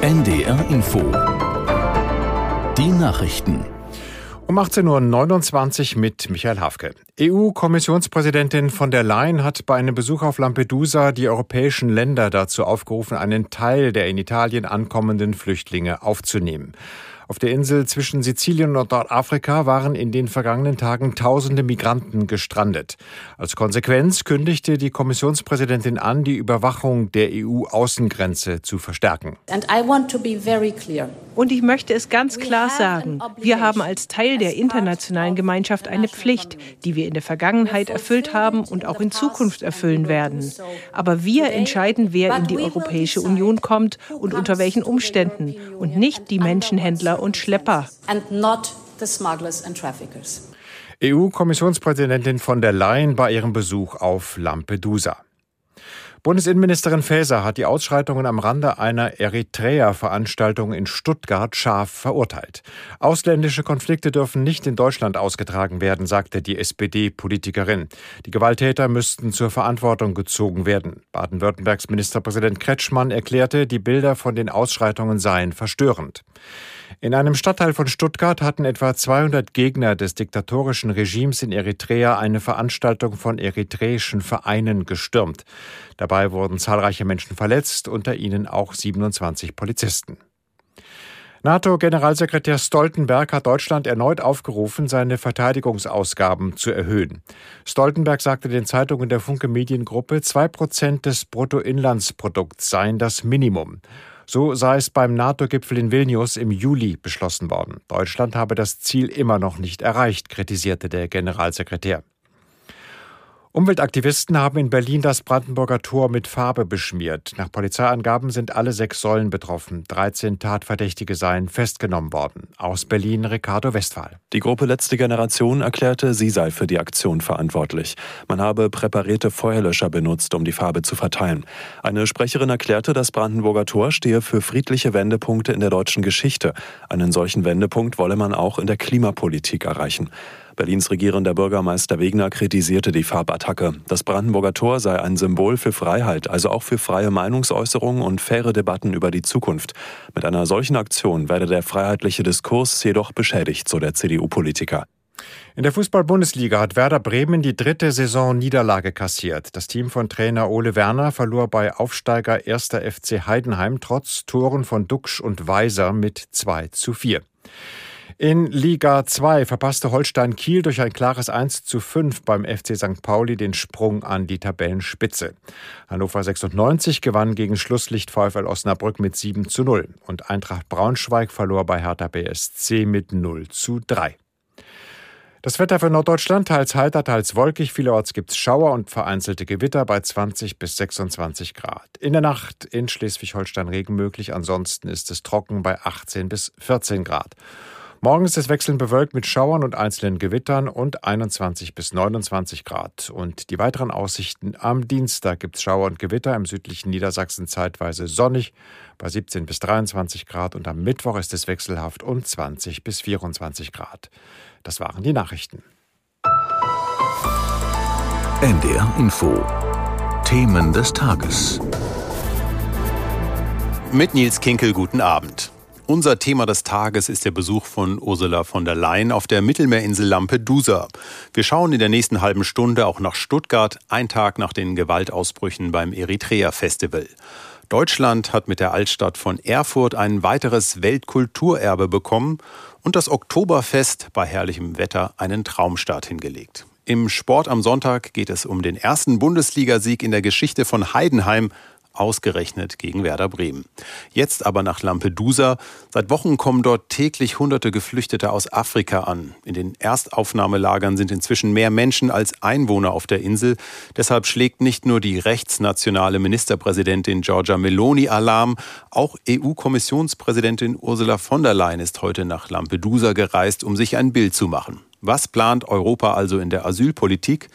NDR Info. Die Nachrichten. Um 18.29 Uhr mit Michael Hafke. EU-Kommissionspräsidentin von der Leyen hat bei einem Besuch auf Lampedusa die europäischen Länder dazu aufgerufen, einen Teil der in Italien ankommenden Flüchtlinge aufzunehmen. Auf der Insel zwischen Sizilien und Nordafrika waren in den vergangenen Tagen tausende Migranten gestrandet. Als Konsequenz kündigte die Kommissionspräsidentin an, die Überwachung der EU-Außengrenze zu verstärken. Und ich möchte es ganz klar sagen, wir haben als Teil der internationalen Gemeinschaft eine Pflicht, die wir in der Vergangenheit erfüllt haben und auch in Zukunft erfüllen werden. Aber wir entscheiden, wer in die Europäische Union kommt und unter welchen Umständen und nicht die Menschenhändler und Schlepper. EU-Kommissionspräsidentin von der Leyen bei ihrem Besuch auf Lampedusa. Bundesinnenministerin Faeser hat die Ausschreitungen am Rande einer Eritrea-Veranstaltung in Stuttgart scharf verurteilt. Ausländische Konflikte dürfen nicht in Deutschland ausgetragen werden, sagte die SPD-Politikerin. Die Gewalttäter müssten zur Verantwortung gezogen werden. Baden-Württembergs Ministerpräsident Kretschmann erklärte, die Bilder von den Ausschreitungen seien verstörend. In einem Stadtteil von Stuttgart hatten etwa 200 Gegner des diktatorischen Regimes in Eritrea eine Veranstaltung von eritreischen Vereinen gestürmt. Dabei wurden zahlreiche Menschen verletzt, unter ihnen auch 27 Polizisten. NATO-Generalsekretär Stoltenberg hat Deutschland erneut aufgerufen, seine Verteidigungsausgaben zu erhöhen. Stoltenberg sagte den Zeitungen der Funke Mediengruppe, zwei Prozent des Bruttoinlandsprodukts seien das Minimum. So sei es beim NATO-Gipfel in Vilnius im Juli beschlossen worden. Deutschland habe das Ziel immer noch nicht erreicht, kritisierte der Generalsekretär. Umweltaktivisten haben in Berlin das Brandenburger Tor mit Farbe beschmiert. Nach Polizeiangaben sind alle sechs Säulen betroffen. 13 Tatverdächtige seien festgenommen worden. Aus Berlin Ricardo Westphal. Die Gruppe Letzte Generation erklärte, sie sei für die Aktion verantwortlich. Man habe präparierte Feuerlöscher benutzt, um die Farbe zu verteilen. Eine Sprecherin erklärte, das Brandenburger Tor stehe für friedliche Wendepunkte in der deutschen Geschichte. Einen solchen Wendepunkt wolle man auch in der Klimapolitik erreichen. Berlins regierender Bürgermeister Wegner kritisierte die Farbattacke. Das Brandenburger Tor sei ein Symbol für Freiheit, also auch für freie Meinungsäußerung und faire Debatten über die Zukunft. Mit einer solchen Aktion werde der freiheitliche Diskurs jedoch beschädigt, so der CDU-Politiker. In der Fußball-Bundesliga hat Werder Bremen die dritte Saison Niederlage kassiert. Das Team von Trainer Ole Werner verlor bei Aufsteiger 1. FC Heidenheim trotz Toren von Duxch und Weiser mit 2 zu 4. In Liga 2 verpasste Holstein Kiel durch ein klares 1 zu 5 beim FC St. Pauli den Sprung an die Tabellenspitze. Hannover 96 gewann gegen Schlusslicht VfL Osnabrück mit 7 zu 0 und Eintracht Braunschweig verlor bei Hertha BSC mit 0 zu 3. Das Wetter für Norddeutschland teils heiter, teils wolkig. Vielerorts gibt es Schauer und vereinzelte Gewitter bei 20 bis 26 Grad. In der Nacht in Schleswig-Holstein Regen möglich. Ansonsten ist es trocken bei 18 bis 14 Grad. Morgen ist es wechselnd bewölkt mit Schauern und einzelnen Gewittern und 21 bis 29 Grad. Und die weiteren Aussichten am Dienstag gibt es Schauer und Gewitter im südlichen Niedersachsen zeitweise sonnig bei 17 bis 23 Grad und am Mittwoch ist es wechselhaft und 20 bis 24 Grad. Das waren die Nachrichten. NDR Info. Themen des Tages. Mit Nils Kinkel guten Abend. Unser Thema des Tages ist der Besuch von Ursula von der Leyen auf der Mittelmeerinsel Lampedusa. Wir schauen in der nächsten halben Stunde auch nach Stuttgart, ein Tag nach den Gewaltausbrüchen beim Eritrea Festival. Deutschland hat mit der Altstadt von Erfurt ein weiteres Weltkulturerbe bekommen und das Oktoberfest bei herrlichem Wetter einen Traumstart hingelegt. Im Sport am Sonntag geht es um den ersten Bundesligasieg in der Geschichte von Heidenheim ausgerechnet gegen Werder Bremen. Jetzt aber nach Lampedusa. Seit Wochen kommen dort täglich hunderte Geflüchtete aus Afrika an. In den Erstaufnahmelagern sind inzwischen mehr Menschen als Einwohner auf der Insel. Deshalb schlägt nicht nur die rechtsnationale Ministerpräsidentin Giorgia Meloni Alarm, auch EU-Kommissionspräsidentin Ursula von der Leyen ist heute nach Lampedusa gereist, um sich ein Bild zu machen. Was plant Europa also in der Asylpolitik?